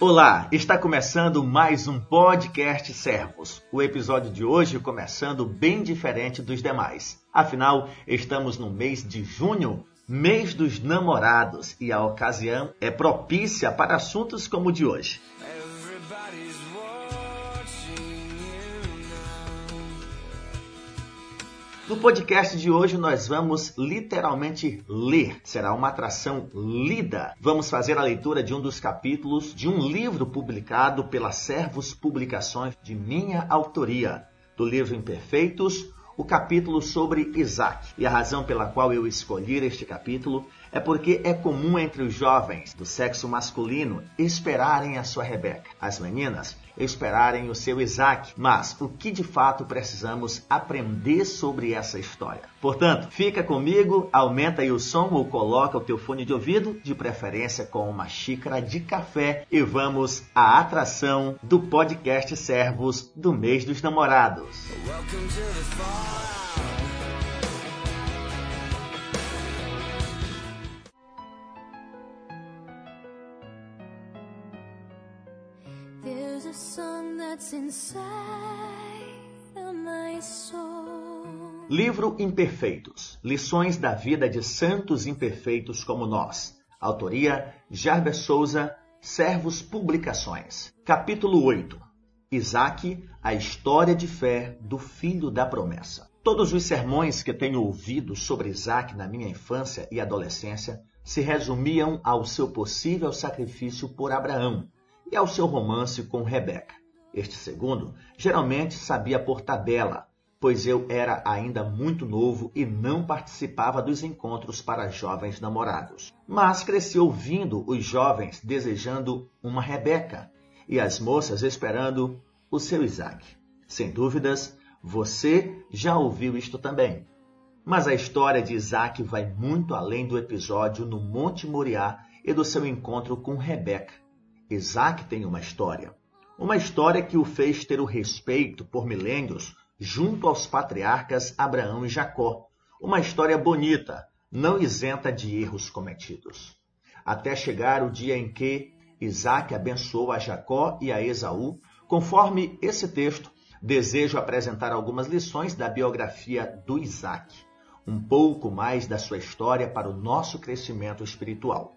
Olá, está começando mais um podcast Servos. O episódio de hoje começando bem diferente dos demais. Afinal, estamos no mês de junho, mês dos namorados, e a ocasião é propícia para assuntos como o de hoje. No podcast de hoje nós vamos literalmente ler. Será uma atração lida. Vamos fazer a leitura de um dos capítulos de um livro publicado pela Servos Publicações de minha autoria, do livro Imperfeitos, o capítulo sobre Isaac. E a razão pela qual eu escolhi este capítulo é porque é comum entre os jovens do sexo masculino esperarem a sua Rebeca. As meninas esperarem o seu Isaac. Mas o que de fato precisamos aprender sobre essa história? Portanto, fica comigo, aumenta aí o som ou coloca o teu fone de ouvido, de preferência com uma xícara de café, e vamos à atração do podcast Servos do mês dos namorados. Welcome Livro Imperfeitos. Lições da vida de santos imperfeitos como nós. Autoria Jarber Souza, Servos Publicações. Capítulo 8. Isaac, a história de fé do filho da promessa. Todos os sermões que tenho ouvido sobre Isaac na minha infância e adolescência se resumiam ao seu possível sacrifício por Abraão e ao seu romance com Rebeca. Este segundo geralmente sabia por tabela, pois eu era ainda muito novo e não participava dos encontros para jovens namorados. Mas cresci ouvindo os jovens desejando uma Rebeca e as moças esperando o seu Isaac. Sem dúvidas, você já ouviu isto também. Mas a história de Isaac vai muito além do episódio no Monte Moriá e do seu encontro com Rebeca. Isaac tem uma história. Uma história que o fez ter o respeito por milênios junto aos patriarcas Abraão e Jacó. Uma história bonita, não isenta de erros cometidos. Até chegar o dia em que Isaac abençoou a Jacó e a Esaú, conforme esse texto, desejo apresentar algumas lições da biografia do Isaac, um pouco mais da sua história para o nosso crescimento espiritual.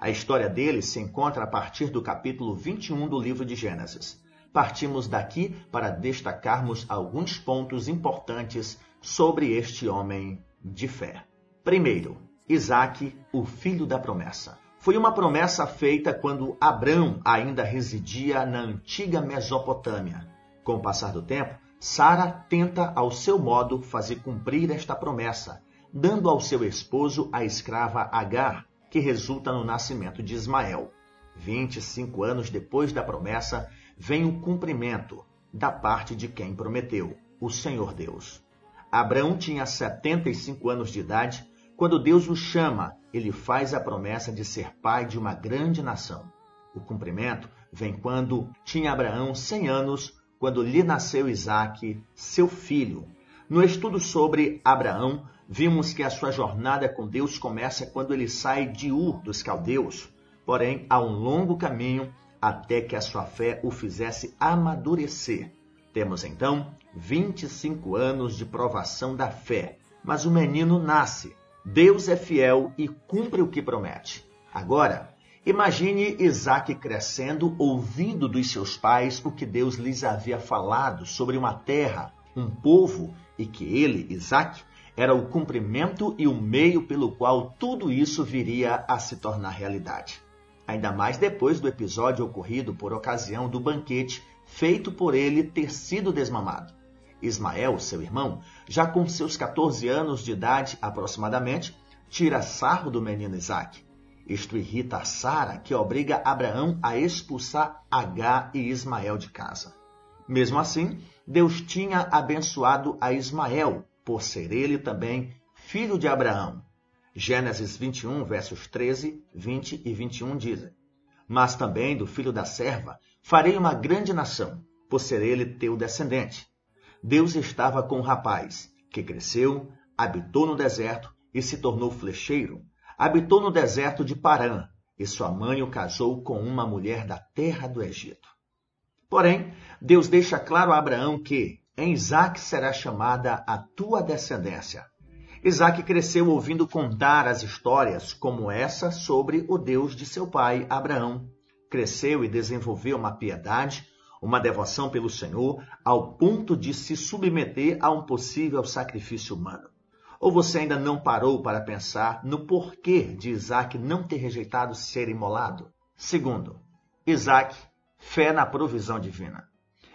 A história dele se encontra a partir do capítulo 21 do livro de Gênesis. Partimos daqui para destacarmos alguns pontos importantes sobre este homem de fé. Primeiro, Isaac, o filho da promessa. Foi uma promessa feita quando Abrão ainda residia na antiga Mesopotâmia. Com o passar do tempo, Sara tenta, ao seu modo, fazer cumprir esta promessa, dando ao seu esposo a escrava Agar, que resulta no nascimento de Ismael. 25 anos depois da promessa, vem o cumprimento da parte de quem prometeu, o Senhor Deus. Abraão tinha 75 anos de idade quando Deus o chama, ele faz a promessa de ser pai de uma grande nação. O cumprimento vem quando tinha Abraão 100 anos, quando lhe nasceu Isaque, seu filho. No estudo sobre Abraão, vimos que a sua jornada com Deus começa quando ele sai de Ur dos caldeus. Porém, há um longo caminho até que a sua fé o fizesse amadurecer. Temos então 25 anos de provação da fé, mas o menino nasce. Deus é fiel e cumpre o que promete. Agora, imagine Isaac crescendo, ouvindo dos seus pais o que Deus lhes havia falado sobre uma terra, um povo, e que ele, Isaac, era o cumprimento e o meio pelo qual tudo isso viria a se tornar realidade. Ainda mais depois do episódio ocorrido por ocasião do banquete feito por ele ter sido desmamado. Ismael, seu irmão, já com seus 14 anos de idade aproximadamente, tira sarro do menino Isaac. Isto irrita Sara, que obriga Abraão a expulsar Agá e Ismael de casa. Mesmo assim, Deus tinha abençoado a Ismael, por ser ele também filho de Abraão. Gênesis 21, versos 13, 20 e 21 dizem: Mas também do filho da serva farei uma grande nação, por ser ele teu descendente. Deus estava com o rapaz, que cresceu, habitou no deserto e se tornou flecheiro, habitou no deserto de Parã, e sua mãe o casou com uma mulher da terra do Egito. Porém, Deus deixa claro a Abraão que em Isaac será chamada a tua descendência. Isaac cresceu ouvindo contar as histórias como essa sobre o Deus de seu pai Abraão. Cresceu e desenvolveu uma piedade, uma devoção pelo Senhor, ao ponto de se submeter a um possível sacrifício humano. Ou você ainda não parou para pensar no porquê de Isaac não ter rejeitado ser imolado? Segundo, Isaac, fé na provisão divina.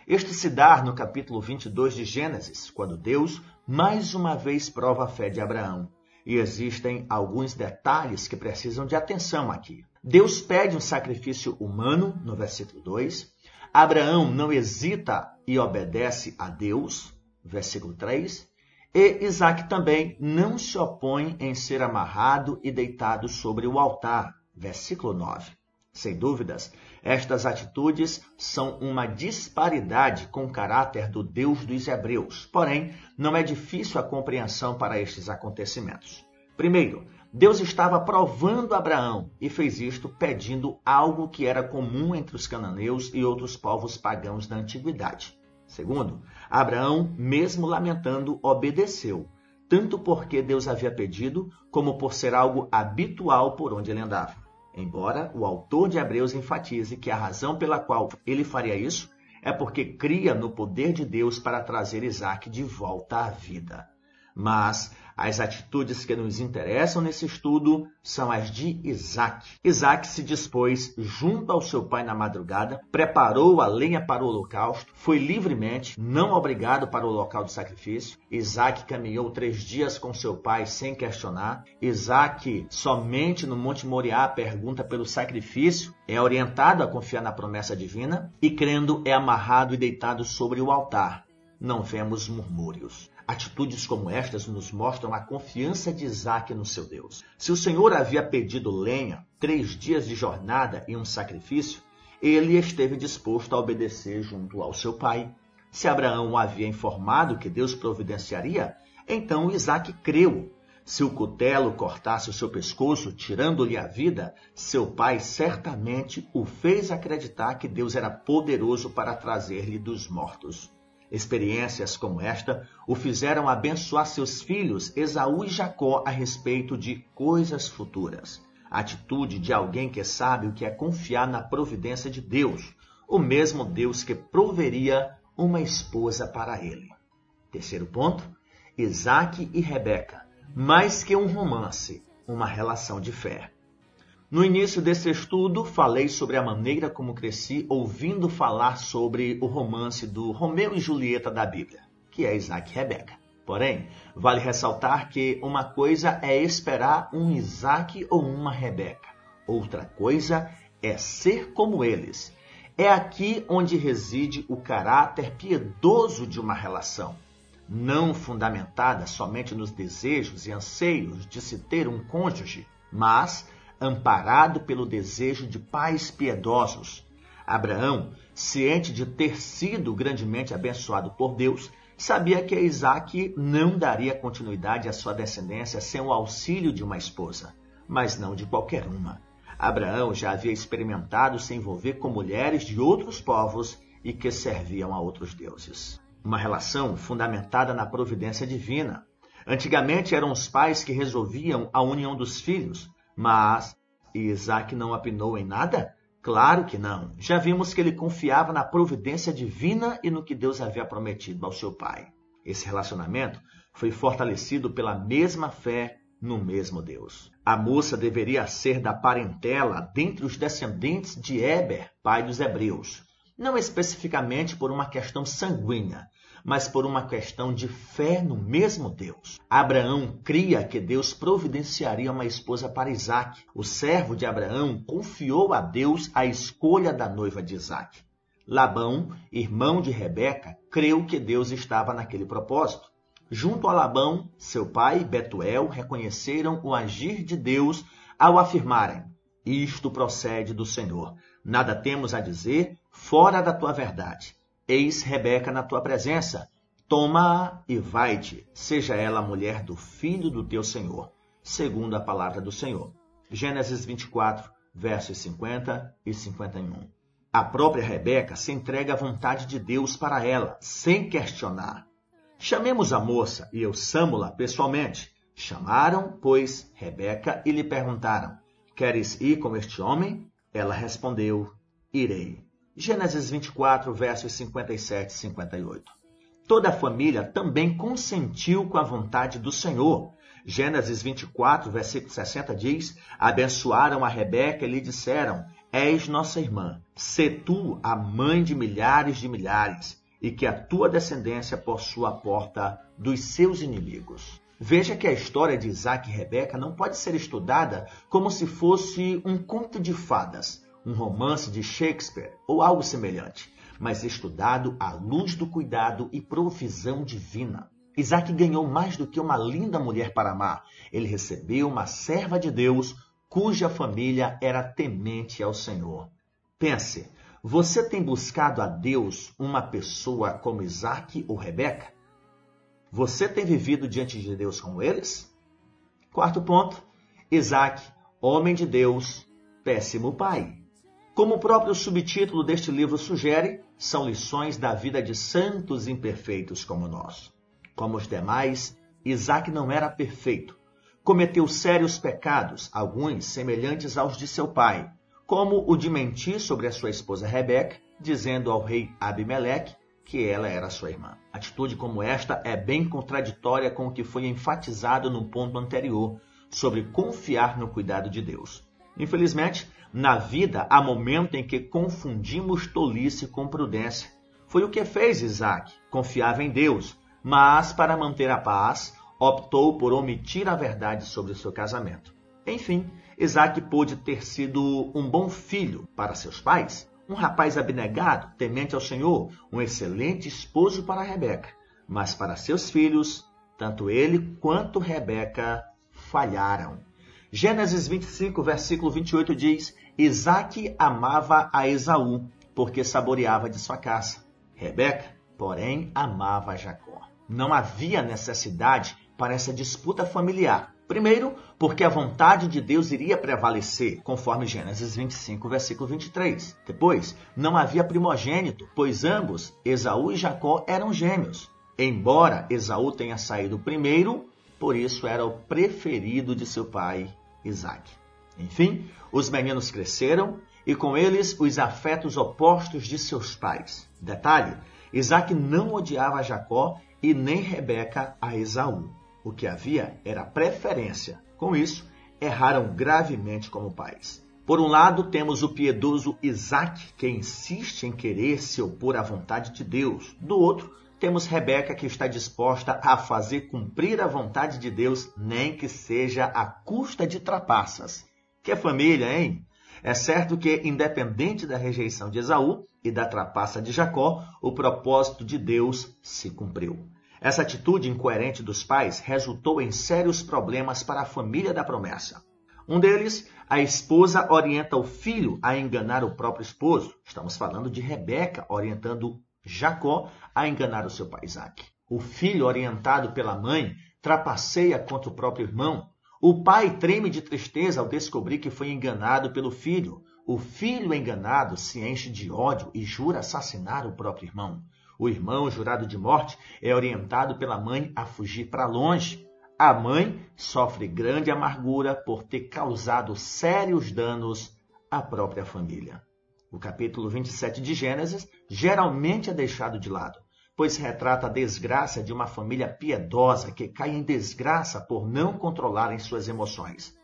Este se dá no capítulo 22 de Gênesis, quando Deus mais uma vez prova a fé de Abraão. E existem alguns detalhes que precisam de atenção aqui. Deus pede um sacrifício humano, no versículo 2. Abraão não hesita e obedece a Deus, versículo 3. E Isaac também não se opõe em ser amarrado e deitado sobre o altar. Versículo 9. Sem dúvidas, estas atitudes são uma disparidade com o caráter do Deus dos Hebreus. Porém, não é difícil a compreensão para estes acontecimentos. Primeiro, Deus estava provando Abraão e fez isto pedindo algo que era comum entre os cananeus e outros povos pagãos da antiguidade. Segundo, Abraão, mesmo lamentando, obedeceu, tanto porque Deus havia pedido, como por ser algo habitual por onde ele andava. Embora o autor de Hebreus enfatize que a razão pela qual ele faria isso é porque cria no poder de Deus para trazer Isaac de volta à vida. Mas as atitudes que nos interessam nesse estudo são as de Isaac. Isaac se dispôs junto ao seu pai na madrugada, preparou a lenha para o holocausto, foi livremente, não obrigado para o local de sacrifício. Isaac caminhou três dias com seu pai sem questionar. Isaac, somente no Monte Moriá, pergunta pelo sacrifício, é orientado a confiar na promessa divina e, crendo, é amarrado e deitado sobre o altar. Não vemos murmúrios. Atitudes como estas nos mostram a confiança de Isaac no seu Deus. Se o Senhor havia pedido lenha, três dias de jornada e um sacrifício, ele esteve disposto a obedecer junto ao seu pai. Se Abraão o havia informado que Deus providenciaria, então Isaac creu. Se o cutelo cortasse o seu pescoço, tirando-lhe a vida, seu pai certamente o fez acreditar que Deus era poderoso para trazer-lhe dos mortos. Experiências como esta o fizeram abençoar seus filhos Esaú e Jacó a respeito de coisas futuras. A atitude de alguém que sabe o que é confiar na providência de Deus, o mesmo Deus que proveria uma esposa para ele. Terceiro ponto: Isaac e Rebeca. Mais que um romance, uma relação de fé. No início desse estudo, falei sobre a maneira como cresci ouvindo falar sobre o romance do Romeu e Julieta da Bíblia, que é Isaac e Rebeca. Porém, vale ressaltar que uma coisa é esperar um Isaac ou uma Rebeca, outra coisa é ser como eles. É aqui onde reside o caráter piedoso de uma relação, não fundamentada somente nos desejos e anseios de se ter um cônjuge, mas amparado pelo desejo de pais piedosos. Abraão, ciente de ter sido grandemente abençoado por Deus, sabia que Isaac não daria continuidade à sua descendência sem o auxílio de uma esposa, mas não de qualquer uma. Abraão já havia experimentado se envolver com mulheres de outros povos e que serviam a outros deuses. Uma relação fundamentada na providência divina. Antigamente eram os pais que resolviam a união dos filhos, mas Isaac não apinou em nada? Claro que não. Já vimos que ele confiava na providência divina e no que Deus havia prometido ao seu pai. Esse relacionamento foi fortalecido pela mesma fé no mesmo Deus. A moça deveria ser da parentela dentre os descendentes de Eber, pai dos hebreus, não especificamente por uma questão sanguínea, mas por uma questão de fé no mesmo Deus. Abraão cria que Deus providenciaria uma esposa para Isaac. O servo de Abraão confiou a Deus a escolha da noiva de Isaac. Labão, irmão de Rebeca, creu que Deus estava naquele propósito. Junto a Labão, seu pai, Betuel, reconheceram o agir de Deus ao afirmarem: Isto procede do Senhor. Nada temos a dizer fora da tua verdade. Eis Rebeca na tua presença. Toma-a e vai-te, seja ela a mulher do filho do teu senhor. segundo a palavra do Senhor. Gênesis 24, versos 50 e 51. A própria Rebeca se entrega à vontade de Deus para ela, sem questionar. Chamemos a moça e eu samo-la pessoalmente. Chamaram, pois, Rebeca e lhe perguntaram: Queres ir com este homem? Ela respondeu: Irei. Gênesis 24, versos 57 e 58. Toda a família também consentiu com a vontade do Senhor. Gênesis 24, versículo 60 diz: Abençoaram a Rebeca e lhe disseram: És nossa irmã, se tu a mãe de milhares de milhares, e que a tua descendência possua a porta dos seus inimigos. Veja que a história de Isaac e Rebeca não pode ser estudada como se fosse um conto de fadas, um romance de Shakespeare ou algo semelhante, mas estudado à luz do cuidado e provisão divina. Isaac ganhou mais do que uma linda mulher para amar. Ele recebeu uma serva de Deus cuja família era temente ao Senhor. Pense, você tem buscado a Deus uma pessoa como Isaac ou Rebeca? Você tem vivido diante de Deus como eles? Quarto ponto: Isaac, homem de Deus, péssimo pai. Como o próprio subtítulo deste livro sugere, são lições da vida de santos imperfeitos como nós. Como os demais, Isaac não era perfeito. Cometeu sérios pecados, alguns semelhantes aos de seu pai, como o de mentir sobre a sua esposa Rebeca, dizendo ao rei Abimeleque que ela era sua irmã. Atitude como esta é bem contraditória com o que foi enfatizado no ponto anterior, sobre confiar no cuidado de Deus. Infelizmente, na vida há momento em que confundimos tolice com prudência. Foi o que fez Isaac. Confiava em Deus, mas para manter a paz, optou por omitir a verdade sobre o seu casamento. Enfim, Isaac pôde ter sido um bom filho para seus pais, um rapaz abnegado, temente ao Senhor, um excelente esposo para Rebeca. Mas para seus filhos, tanto ele quanto Rebeca falharam. Gênesis 25, versículo 28 diz: Isaac amava a Esaú, porque saboreava de sua caça. Rebeca, porém, amava Jacó. Não havia necessidade para essa disputa familiar. Primeiro, porque a vontade de Deus iria prevalecer, conforme Gênesis 25, versículo 23. Depois, não havia primogênito, pois ambos, Esaú e Jacó, eram gêmeos. Embora Esaú tenha saído primeiro, por isso era o preferido de seu pai Isaac. Enfim, os meninos cresceram e com eles os afetos opostos de seus pais. Detalhe: Isaac não odiava Jacó e nem Rebeca a Esaú. O que havia era preferência. Com isso, erraram gravemente como pais. Por um lado, temos o piedoso Isaac, que insiste em querer se opor à vontade de Deus. Do outro, temos Rebeca que está disposta a fazer cumprir a vontade de Deus, nem que seja à custa de trapaças. Que família, hein? É certo que, independente da rejeição de Esaú e da trapaça de Jacó, o propósito de Deus se cumpriu. Essa atitude incoerente dos pais resultou em sérios problemas para a família da promessa. Um deles, a esposa orienta o filho a enganar o próprio esposo. Estamos falando de Rebeca orientando Jacó a enganar o seu pai Isaac. O filho, orientado pela mãe, trapaceia contra o próprio irmão. O pai treme de tristeza ao descobrir que foi enganado pelo filho. O filho enganado se enche de ódio e jura assassinar o próprio irmão. O irmão, jurado de morte, é orientado pela mãe a fugir para longe. A mãe sofre grande amargura por ter causado sérios danos à própria família. O capítulo 27 de Gênesis geralmente é deixado de lado, pois retrata a desgraça de uma família piedosa que cai em desgraça por não controlarem suas emoções.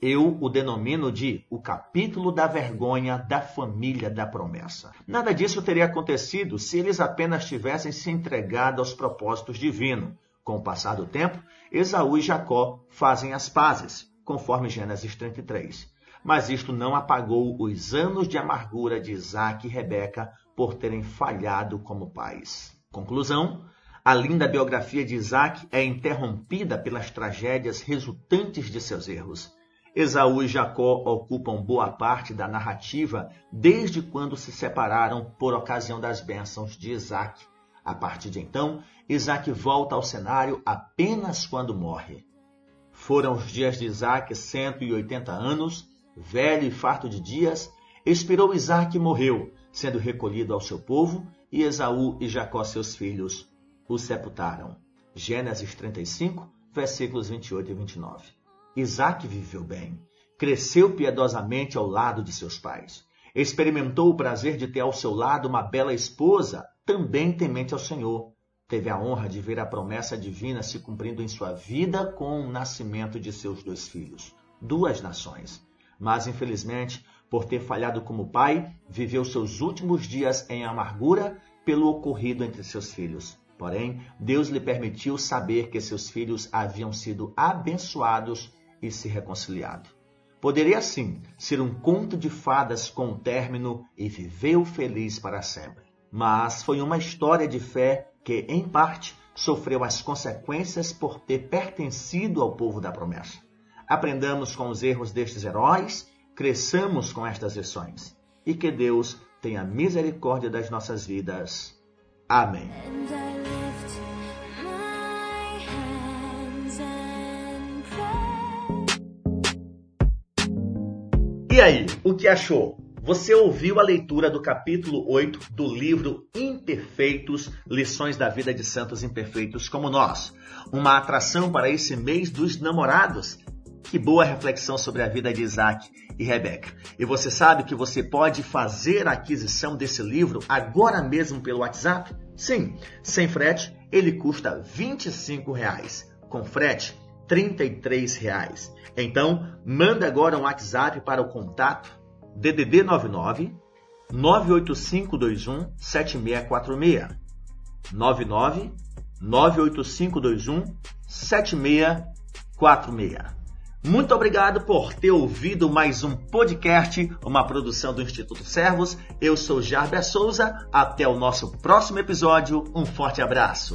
Eu o denomino de o capítulo da vergonha da família da promessa. Nada disso teria acontecido se eles apenas tivessem se entregado aos propósitos divinos. Com o passar do tempo, Esaú e Jacó fazem as pazes, conforme Gênesis 33 mas isto não apagou os anos de amargura de Isaac e Rebeca por terem falhado como pais. Conclusão: a linda biografia de Isaac é interrompida pelas tragédias resultantes de seus erros. Esaú e Jacó ocupam boa parte da narrativa desde quando se separaram por ocasião das bênçãos de Isaac. A partir de então, Isaac volta ao cenário apenas quando morre. Foram os dias de Isaac 180 anos, velho e farto de dias, expirou Isaac e morreu, sendo recolhido ao seu povo, e Esaú e Jacó, seus filhos, o sepultaram. Gênesis 35, versículos 28 e 29. Isaac viveu bem, cresceu piedosamente ao lado de seus pais. Experimentou o prazer de ter ao seu lado uma bela esposa, também temente ao Senhor. Teve a honra de ver a promessa divina se cumprindo em sua vida com o nascimento de seus dois filhos, duas nações. Mas, infelizmente, por ter falhado como pai, viveu seus últimos dias em amargura pelo ocorrido entre seus filhos. Porém, Deus lhe permitiu saber que seus filhos haviam sido abençoados e se reconciliado. Poderia sim ser um conto de fadas com um término e viveu feliz para sempre. Mas foi uma história de fé que, em parte, sofreu as consequências por ter pertencido ao povo da promessa. Aprendamos com os erros destes heróis, cresçamos com estas lições e que Deus tenha misericórdia das nossas vidas. Amém. E aí, o que achou? Você ouviu a leitura do capítulo 8 do livro Imperfeitos, Lições da Vida de Santos Imperfeitos como Nós. Uma atração para esse mês dos namorados. Que boa reflexão sobre a vida de Isaac e Rebeca. E você sabe que você pode fazer a aquisição desse livro agora mesmo pelo WhatsApp? Sim, sem frete, ele custa 25 reais. Com frete, 33 reais. Então, manda agora um WhatsApp para o contato DDD 99 98521 7646. 99 98521 7646. Muito obrigado por ter ouvido mais um podcast, uma produção do Instituto Servos. Eu sou Jarbé Souza. Até o nosso próximo episódio. Um forte abraço.